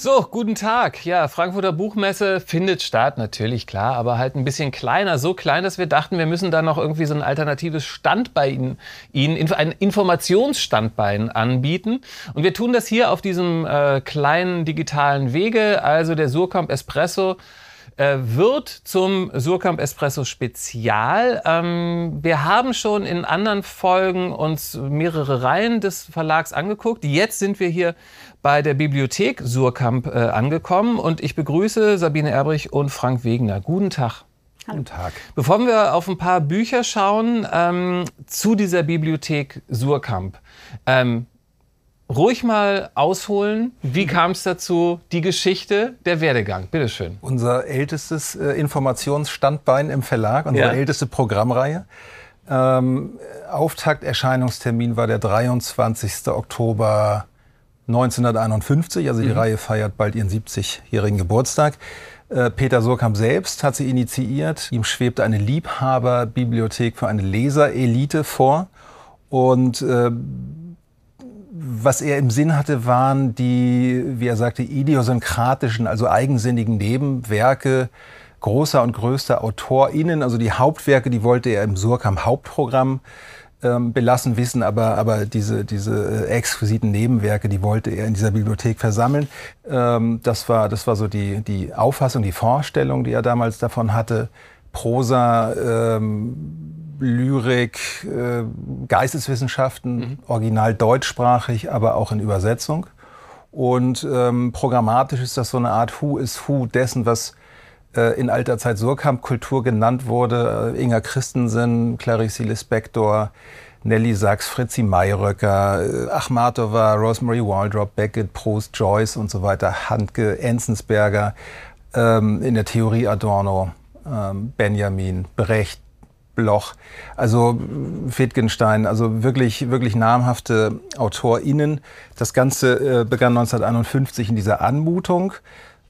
So, guten Tag. Ja, Frankfurter Buchmesse findet statt, natürlich klar, aber halt ein bisschen kleiner. So klein, dass wir dachten, wir müssen da noch irgendwie so ein alternatives Standbein Ihnen, ein Informationsstandbein anbieten. Und wir tun das hier auf diesem äh, kleinen digitalen Wege, also der Surkamp Espresso äh, wird zum Surkamp Espresso Spezial. Ähm, wir haben schon in anderen Folgen uns mehrere Reihen des Verlags angeguckt. Jetzt sind wir hier bei der Bibliothek Surkamp äh, angekommen und ich begrüße Sabine Erbrich und Frank Wegener. Guten Tag. Guten Tag. Bevor wir auf ein paar Bücher schauen ähm, zu dieser Bibliothek Surkamp, ähm, ruhig mal ausholen. Wie kam es dazu? Die Geschichte, der Werdegang. Bitteschön. Unser ältestes äh, Informationsstandbein im Verlag, unsere ja. älteste Programmreihe. Ähm, Auftakterscheinungstermin war der 23. Oktober 1951. Also die mhm. Reihe feiert bald ihren 70-jährigen Geburtstag. Äh, Peter Surkamp selbst hat sie initiiert. Ihm schwebte eine Liebhaberbibliothek für eine Leserelite vor. Und äh, was er im Sinn hatte, waren die, wie er sagte, idiosynkratischen, also eigensinnigen Nebenwerke großer und größter AutorInnen. Also die Hauptwerke, die wollte er im Surkamp Hauptprogramm ähm, belassen wissen, aber, aber diese, diese äh, exquisiten Nebenwerke, die wollte er in dieser Bibliothek versammeln. Ähm, das, war, das war so die, die Auffassung, die Vorstellung, die er damals davon hatte. Prosa, ähm, Lyrik, äh, Geisteswissenschaften, mhm. original deutschsprachig, aber auch in Übersetzung. Und ähm, programmatisch ist das so eine Art Who is Who dessen, was äh, in alter Zeit Surkamp-Kultur genannt wurde. Äh, Inga Christensen, Clarice Lispector, Nelly Sachs, Fritzi Mayröcker, äh, Achmatova, Rosemary Waldrop, Beckett, Proust, Joyce und so weiter, Handke, Enzensberger, ähm, in der Theorie Adorno, ähm, Benjamin, Brecht, Bloch, also Wittgenstein, also wirklich, wirklich namhafte AutorInnen. Das Ganze äh, begann 1951 in dieser Anmutung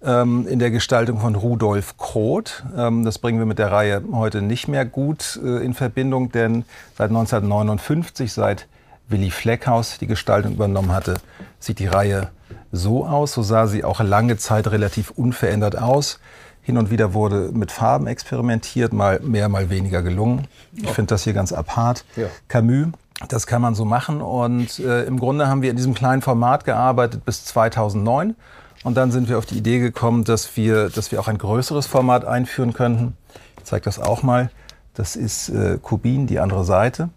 ähm, in der Gestaltung von Rudolf Kroth. Ähm, das bringen wir mit der Reihe heute nicht mehr gut äh, in Verbindung, denn seit 1959, seit Willi Fleckhaus die Gestaltung übernommen hatte, sieht die Reihe so aus. So sah sie auch lange Zeit relativ unverändert aus. Hin und wieder wurde mit Farben experimentiert, mal mehr, mal weniger gelungen. Ich finde das hier ganz apart. Ja. Camus, das kann man so machen. Und äh, im Grunde haben wir in diesem kleinen Format gearbeitet bis 2009. Und dann sind wir auf die Idee gekommen, dass wir, dass wir auch ein größeres Format einführen könnten. Ich zeige das auch mal. Das ist äh, Kubin, die andere Seite.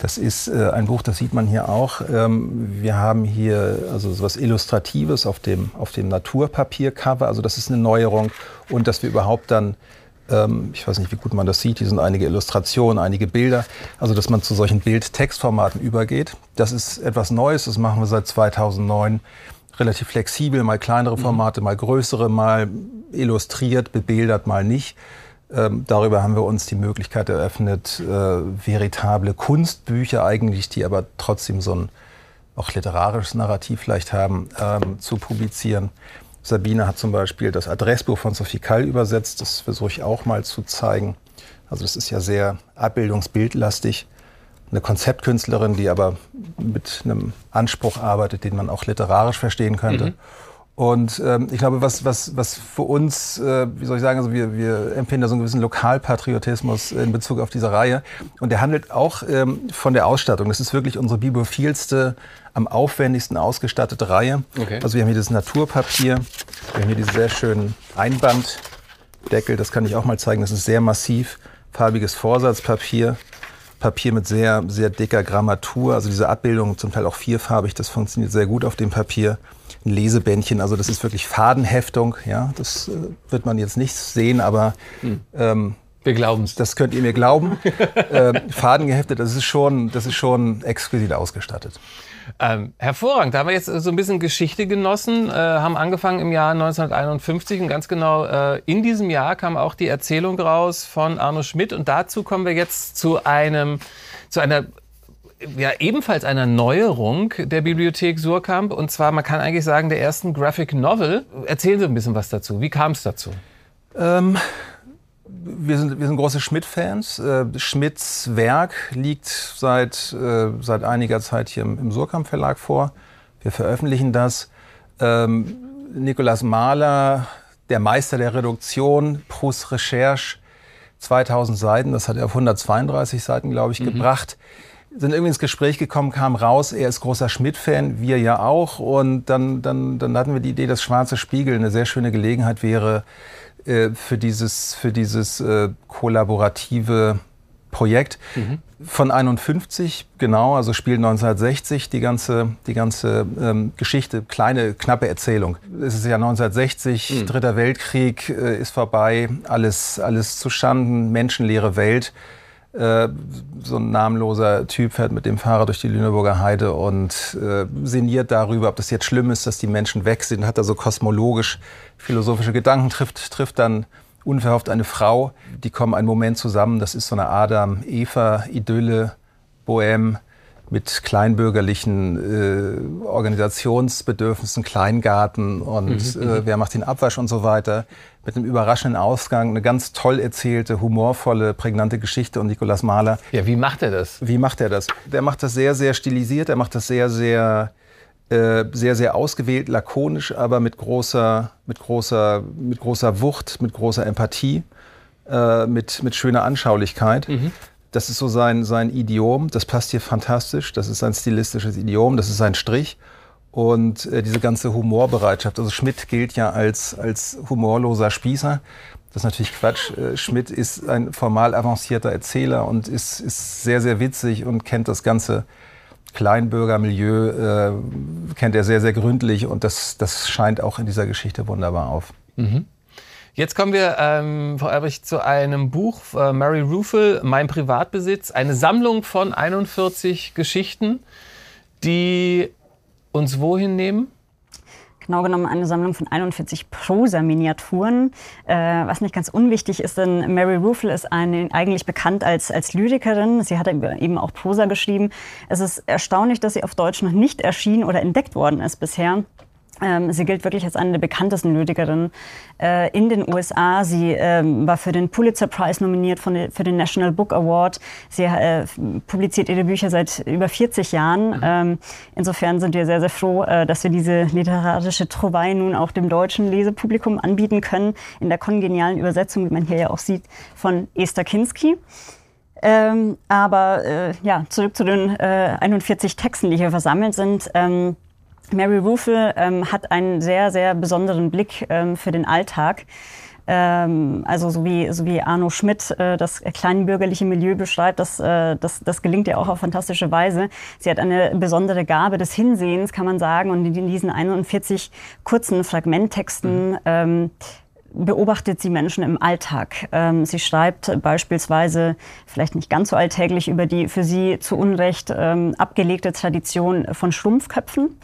Das ist äh, ein Buch, das sieht man hier auch. Ähm, wir haben hier also so was Illustratives auf dem, auf dem Naturpapiercover. Also das ist eine Neuerung. Und dass wir überhaupt dann, ähm, ich weiß nicht, wie gut man das sieht, hier sind einige Illustrationen, einige Bilder. Also dass man zu solchen Bild-Textformaten übergeht. Das ist etwas Neues. Das machen wir seit 2009 relativ flexibel. Mal kleinere mhm. Formate, mal größere, mal illustriert, bebildert, mal nicht. Ähm, darüber haben wir uns die Möglichkeit eröffnet, äh, veritable Kunstbücher eigentlich, die aber trotzdem so ein auch literarisches Narrativ vielleicht haben, ähm, zu publizieren. Sabine hat zum Beispiel das Adressbuch von Sophie Kall übersetzt. Das versuche ich auch mal zu zeigen. Also das ist ja sehr abbildungsbildlastig. Eine Konzeptkünstlerin, die aber mit einem Anspruch arbeitet, den man auch literarisch verstehen könnte. Mhm. Und ähm, ich glaube, was, was, was für uns, äh, wie soll ich sagen, also wir, wir empfinden da so einen gewissen Lokalpatriotismus in Bezug auf diese Reihe. Und der handelt auch ähm, von der Ausstattung. Das ist wirklich unsere bibliophilste, am aufwendigsten ausgestattete Reihe. Okay. Also wir haben hier das Naturpapier, wir haben hier diesen sehr schönen Einbanddeckel, das kann ich auch mal zeigen, das ist sehr massiv, farbiges Vorsatzpapier. Papier mit sehr, sehr dicker Grammatur, also diese Abbildung zum Teil auch vierfarbig, das funktioniert sehr gut auf dem Papier ein Lesebändchen. Also das ist wirklich Fadenheftung. Ja, das äh, wird man jetzt nicht sehen, aber hm. ähm, wir glauben es. Das könnt ihr mir glauben. äh, Faden geheftet, das ist schon, das ist schon exquisit ausgestattet. Ähm, hervorragend. Da haben wir jetzt so ein bisschen Geschichte genossen, äh, haben angefangen im Jahr 1951 und ganz genau äh, in diesem Jahr kam auch die Erzählung raus von Arno Schmidt und dazu kommen wir jetzt zu einem, zu einer ja ebenfalls einer Neuerung der Bibliothek Surkamp. Und zwar, man kann eigentlich sagen, der ersten Graphic Novel. Erzählen Sie ein bisschen was dazu. Wie kam es dazu? Ähm, wir, sind, wir sind große Schmidt-Fans. Äh, Schmidts Werk liegt seit, äh, seit einiger Zeit hier im, im Surkamp Verlag vor. Wir veröffentlichen das. Ähm, Nicolas Mahler, der Meister der Reduktion, Proust Recherche, 2000 Seiten, das hat er auf 132 Seiten, glaube ich, mhm. gebracht. Sind irgendwie ins Gespräch gekommen, kam raus, er ist großer Schmidt-Fan, wir ja auch. Und dann, dann, dann hatten wir die Idee, dass Schwarze Spiegel eine sehr schöne Gelegenheit wäre äh, für dieses, für dieses äh, kollaborative Projekt. Mhm. Von 51, genau, also Spiel 1960, die ganze, die ganze ähm, Geschichte, kleine, knappe Erzählung. Es ist ja 1960, mhm. Dritter Weltkrieg äh, ist vorbei, alles, alles zustanden, menschenleere Welt. Äh, so ein namenloser Typ fährt mit dem Fahrer durch die Lüneburger Heide und äh, sinniert darüber, ob das jetzt schlimm ist, dass die Menschen weg sind, hat da so kosmologisch philosophische Gedanken, trifft, trifft dann unverhofft eine Frau. Die kommen einen Moment zusammen. Das ist so eine Adam-Eva-Idylle, Bohème mit kleinbürgerlichen äh, Organisationsbedürfnissen, Kleingarten und mhm, äh, mhm. wer macht den Abwasch und so weiter. Mit einem überraschenden Ausgang, eine ganz toll erzählte, humorvolle, prägnante Geschichte und Nikolaus Mahler. Ja, wie macht er das? Wie macht er das? Der macht das sehr, sehr stilisiert, er macht das sehr, sehr äh, sehr, sehr ausgewählt, lakonisch, aber mit großer, mit großer, mit großer Wucht, mit großer Empathie, äh, mit, mit schöner Anschaulichkeit. Mhm. Das ist so sein, sein Idiom, das passt hier fantastisch, das ist sein stilistisches Idiom, das ist sein Strich. Und äh, diese ganze Humorbereitschaft, also Schmidt gilt ja als, als humorloser Spießer. Das ist natürlich Quatsch. Äh, Schmidt ist ein formal avancierter Erzähler und ist, ist sehr, sehr witzig und kennt das ganze Kleinbürgermilieu äh, kennt er sehr, sehr gründlich und das, das scheint auch in dieser Geschichte wunderbar auf. Mhm. Jetzt kommen wir, ähm, Frau Erbrich, zu einem Buch, äh, Mary Ruffel, Mein Privatbesitz, eine Sammlung von 41 Geschichten, die uns wohin nehmen? genau genommen eine Sammlung von 41 Prosa-Miniaturen. Äh, was nicht ganz unwichtig ist, denn Mary Ruffle ist eine, eigentlich bekannt als, als Lyrikerin. Sie hat eben auch Prosa geschrieben. Es ist erstaunlich, dass sie auf Deutsch noch nicht erschienen oder entdeckt worden ist bisher. Ähm, sie gilt wirklich als eine der bekanntesten Lyrikerinnen äh, in den USA. Sie ähm, war für den Pulitzer Prize nominiert von, für den National Book Award. Sie äh, publiziert ihre Bücher seit über 40 Jahren. Mhm. Ähm, insofern sind wir sehr, sehr froh, äh, dass wir diese literarische Trouvaille nun auch dem deutschen Lesepublikum anbieten können, in der kongenialen Übersetzung, wie man hier ja auch sieht, von Esther Kinski. Ähm, aber äh, ja, zurück zu den 41 äh, Texten, die hier versammelt sind. Mary Ruffle ähm, hat einen sehr, sehr besonderen Blick ähm, für den Alltag. Ähm, also so wie, so wie Arno Schmidt äh, das kleinbürgerliche Milieu beschreibt, das, äh, das, das gelingt ja auch auf fantastische Weise. Sie hat eine besondere Gabe des Hinsehens, kann man sagen. Und in diesen 41 kurzen Fragmenttexten mhm. ähm, beobachtet sie Menschen im Alltag. Ähm, sie schreibt beispielsweise, vielleicht nicht ganz so alltäglich, über die für sie zu Unrecht ähm, abgelegte Tradition von Schrumpfköpfen.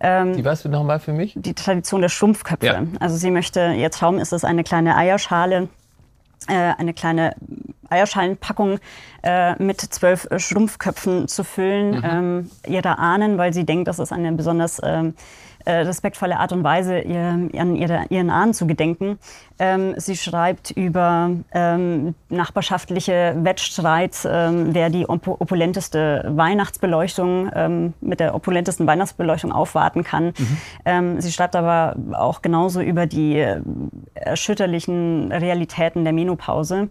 Ähm, die was nochmal für mich? Die Tradition der Schrumpfköpfe. Ja. Also sie möchte, ihr Traum ist es, eine kleine Eierschale, äh, eine kleine Eierschalenpackung äh, mit zwölf Schrumpfköpfen zu füllen, mhm. ähm, ihrer Ahnen, weil sie denkt, das ist eine besonders ähm, äh, respektvolle Art und Weise, ihr, an ihre, ihren Ahnen zu gedenken. Ähm, sie schreibt über ähm, nachbarschaftliche Wettstreits, ähm, wer die opulenteste Weihnachtsbeleuchtung ähm, mit der opulentesten Weihnachtsbeleuchtung aufwarten kann. Mhm. Ähm, sie schreibt aber auch genauso über die äh, erschütterlichen Realitäten der Menopause.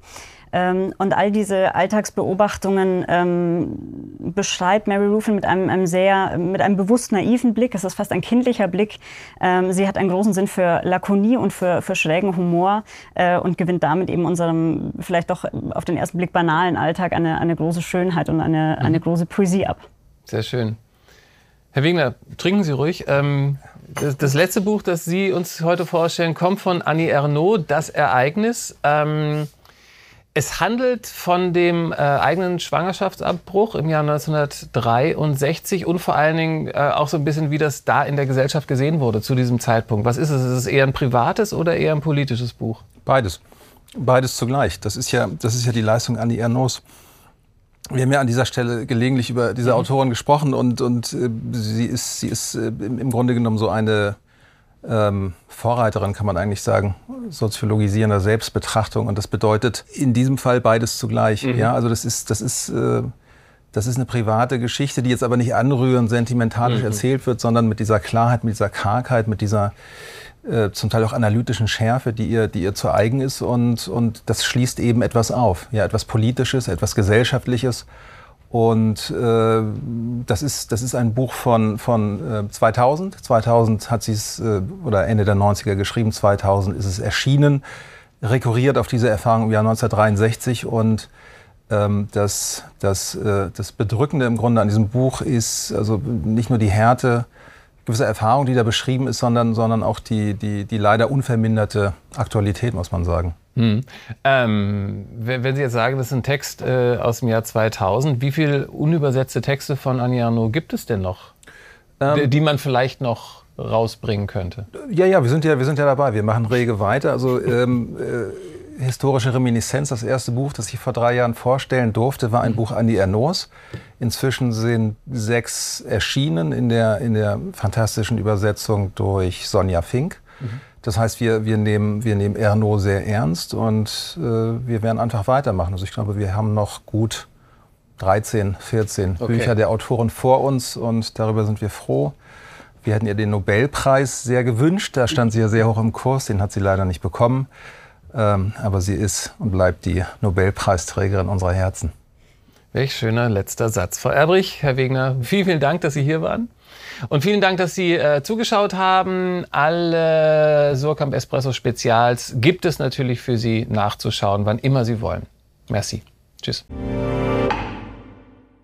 Ähm, und all diese Alltagsbeobachtungen ähm, beschreibt Mary Ruffin mit einem, einem, sehr, mit einem bewusst naiven Blick. Es ist fast ein kindlicher Blick. Ähm, sie hat einen großen Sinn für Lakonie und für, für schrägen Humor äh, und gewinnt damit eben unserem vielleicht doch auf den ersten Blick banalen Alltag eine, eine große Schönheit und eine, mhm. eine große Poesie ab. Sehr schön. Herr Wegner, trinken Sie ruhig. Das, das, letzte Buch, das Sie uns heute vorstellen, kommt von Annie Ernaux, Das Ereignis. Ähm, es handelt von dem äh, eigenen Schwangerschaftsabbruch im Jahr 1963 und vor allen Dingen äh, auch so ein bisschen, wie das da in der Gesellschaft gesehen wurde zu diesem Zeitpunkt. Was ist es? Ist es eher ein privates oder eher ein politisches Buch? Beides. Beides zugleich. Das ist ja, das ist ja die Leistung Annie Ernaux. Wir haben ja an dieser Stelle gelegentlich über diese mhm. Autorin gesprochen und, und äh, sie ist, sie ist äh, im Grunde genommen so eine ähm, Vorreiterin, kann man eigentlich sagen, soziologisierender Selbstbetrachtung. Und das bedeutet in diesem Fall beides zugleich. Mhm. Ja, also das ist, das ist, äh, das ist eine private Geschichte, die jetzt aber nicht anrührend, sentimentalisch mhm. erzählt wird, sondern mit dieser Klarheit, mit dieser Kargheit, mit dieser äh, zum Teil auch analytischen Schärfe, die ihr, die ihr zu eigen ist. Und, und das schließt eben etwas auf. Ja, etwas Politisches, etwas Gesellschaftliches. Und äh, das, ist, das ist ein Buch von, von äh, 2000. 2000 hat sie es, äh, oder Ende der 90er geschrieben, 2000 ist es erschienen, rekurriert auf diese Erfahrung im Jahr 1963. Und ähm, das, das, äh, das Bedrückende im Grunde an diesem Buch ist also nicht nur die Härte gewisser Erfahrung, die da beschrieben ist, sondern, sondern auch die, die, die leider unverminderte Aktualität, muss man sagen. Hm. Ähm, wenn Sie jetzt sagen, das ist ein Text äh, aus dem Jahr 2000, wie viele unübersetzte Texte von Arnaud gibt es denn noch, ähm, die man vielleicht noch rausbringen könnte? Ja, ja, wir sind ja, wir sind ja dabei. Wir machen rege weiter. Also ähm, äh, historische Reminiszenz, das erste Buch, das ich vor drei Jahren vorstellen durfte, war ein mhm. Buch Annie Ernaux. Inzwischen sind sechs erschienen in der, in der fantastischen Übersetzung durch Sonja Fink. Mhm. Das heißt, wir, wir, nehmen, wir nehmen Erno sehr ernst und äh, wir werden einfach weitermachen. Also ich glaube, wir haben noch gut 13, 14 okay. Bücher der Autoren vor uns und darüber sind wir froh. Wir hätten ihr den Nobelpreis sehr gewünscht. Da stand sie ja sehr hoch im Kurs. Den hat sie leider nicht bekommen. Ähm, aber sie ist und bleibt die Nobelpreisträgerin unserer Herzen. Welch schöner letzter Satz. Frau Erbrich, Herr Wegner, vielen, vielen Dank, dass Sie hier waren. Und vielen Dank, dass Sie äh, zugeschaut haben. Alle Surkamp Espresso Spezials gibt es natürlich für Sie nachzuschauen, wann immer Sie wollen. Merci. Tschüss.